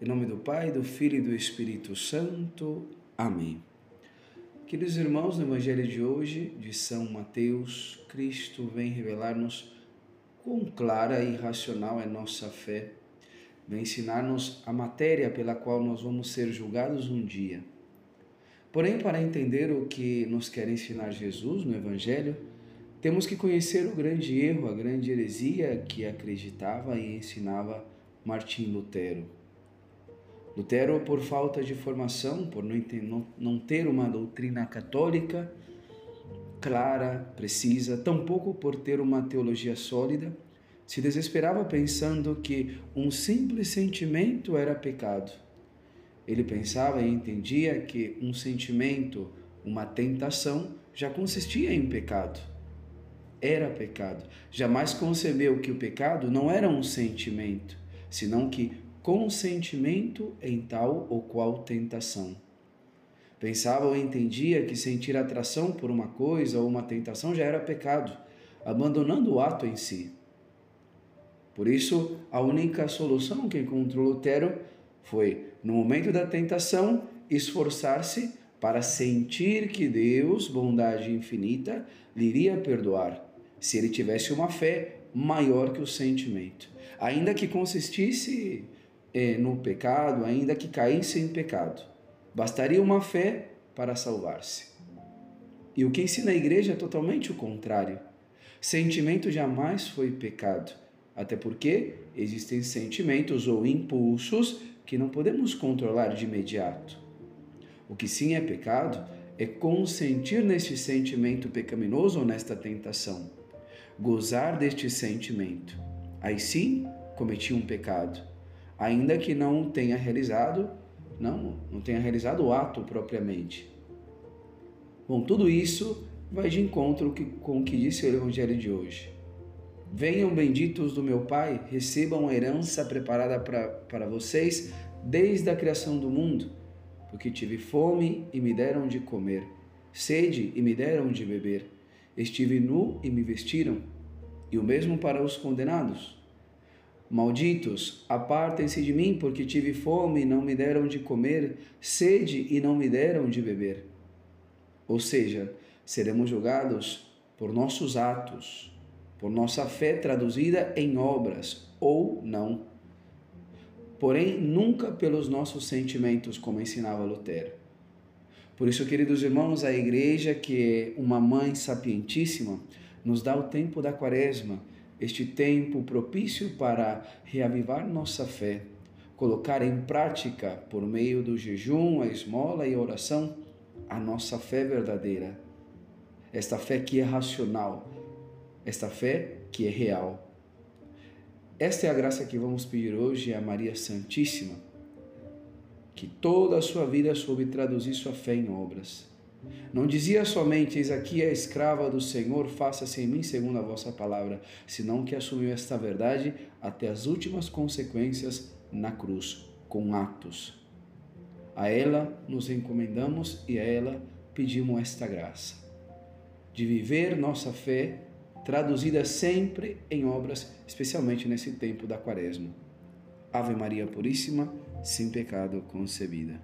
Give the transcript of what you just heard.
Em nome do Pai, do Filho e do Espírito Santo. Amém. Queridos irmãos, no Evangelho de hoje, de São Mateus, Cristo vem revelar-nos quão clara e racional é nossa fé, vem ensinar-nos a matéria pela qual nós vamos ser julgados um dia. Porém, para entender o que nos quer ensinar Jesus no Evangelho, temos que conhecer o grande erro, a grande heresia que acreditava e ensinava Martim Lutero. Lutero, por falta de formação, por não ter uma doutrina católica clara, precisa, tampouco por ter uma teologia sólida, se desesperava pensando que um simples sentimento era pecado. Ele pensava e entendia que um sentimento, uma tentação, já consistia em pecado. Era pecado. Jamais concebeu que o pecado não era um sentimento, senão que consentimento em tal ou qual tentação. Pensava ou entendia que sentir atração por uma coisa ou uma tentação já era pecado, abandonando o ato em si. Por isso, a única solução que encontrou Lutero foi, no momento da tentação, esforçar-se para sentir que Deus, bondade infinita, lhe iria perdoar, se ele tivesse uma fé maior que o sentimento, ainda que consistisse é, no pecado, ainda que caísse em pecado. Bastaria uma fé para salvar-se. E o que ensina a igreja é totalmente o contrário. Sentimento jamais foi pecado, até porque existem sentimentos ou impulsos que não podemos controlar de imediato. O que sim é pecado é consentir neste sentimento pecaminoso ou nesta tentação, gozar deste sentimento. Aí sim cometi um pecado ainda que não tenha realizado, não, não tenha realizado o ato propriamente. Bom, tudo isso vai de encontro com o que disse o Evangelho de hoje. Venham benditos do meu Pai, recebam a herança preparada para vocês desde a criação do mundo, porque tive fome e me deram de comer, sede e me deram de beber, estive nu e me vestiram, e o mesmo para os condenados. Malditos, apartem-se de mim, porque tive fome e não me deram de comer, sede e não me deram de beber. Ou seja, seremos julgados por nossos atos, por nossa fé traduzida em obras ou não. Porém, nunca pelos nossos sentimentos, como ensinava Lutero. Por isso, queridos irmãos, a igreja, que é uma mãe sapientíssima, nos dá o tempo da quaresma este tempo propício para reavivar nossa fé, colocar em prática, por meio do jejum, a esmola e a oração, a nossa fé verdadeira. Esta fé que é racional, esta fé que é real. Esta é a graça que vamos pedir hoje a Maria Santíssima, que toda a sua vida soube traduzir sua fé em obras não dizia somente, eis aqui a escrava do Senhor, faça-se em mim segundo a vossa palavra, senão que assumiu esta verdade até as últimas consequências na cruz, com atos. A ela nos encomendamos e a ela pedimos esta graça, de viver nossa fé traduzida sempre em obras, especialmente nesse tempo da quaresma. Ave Maria Puríssima, sem pecado concebida.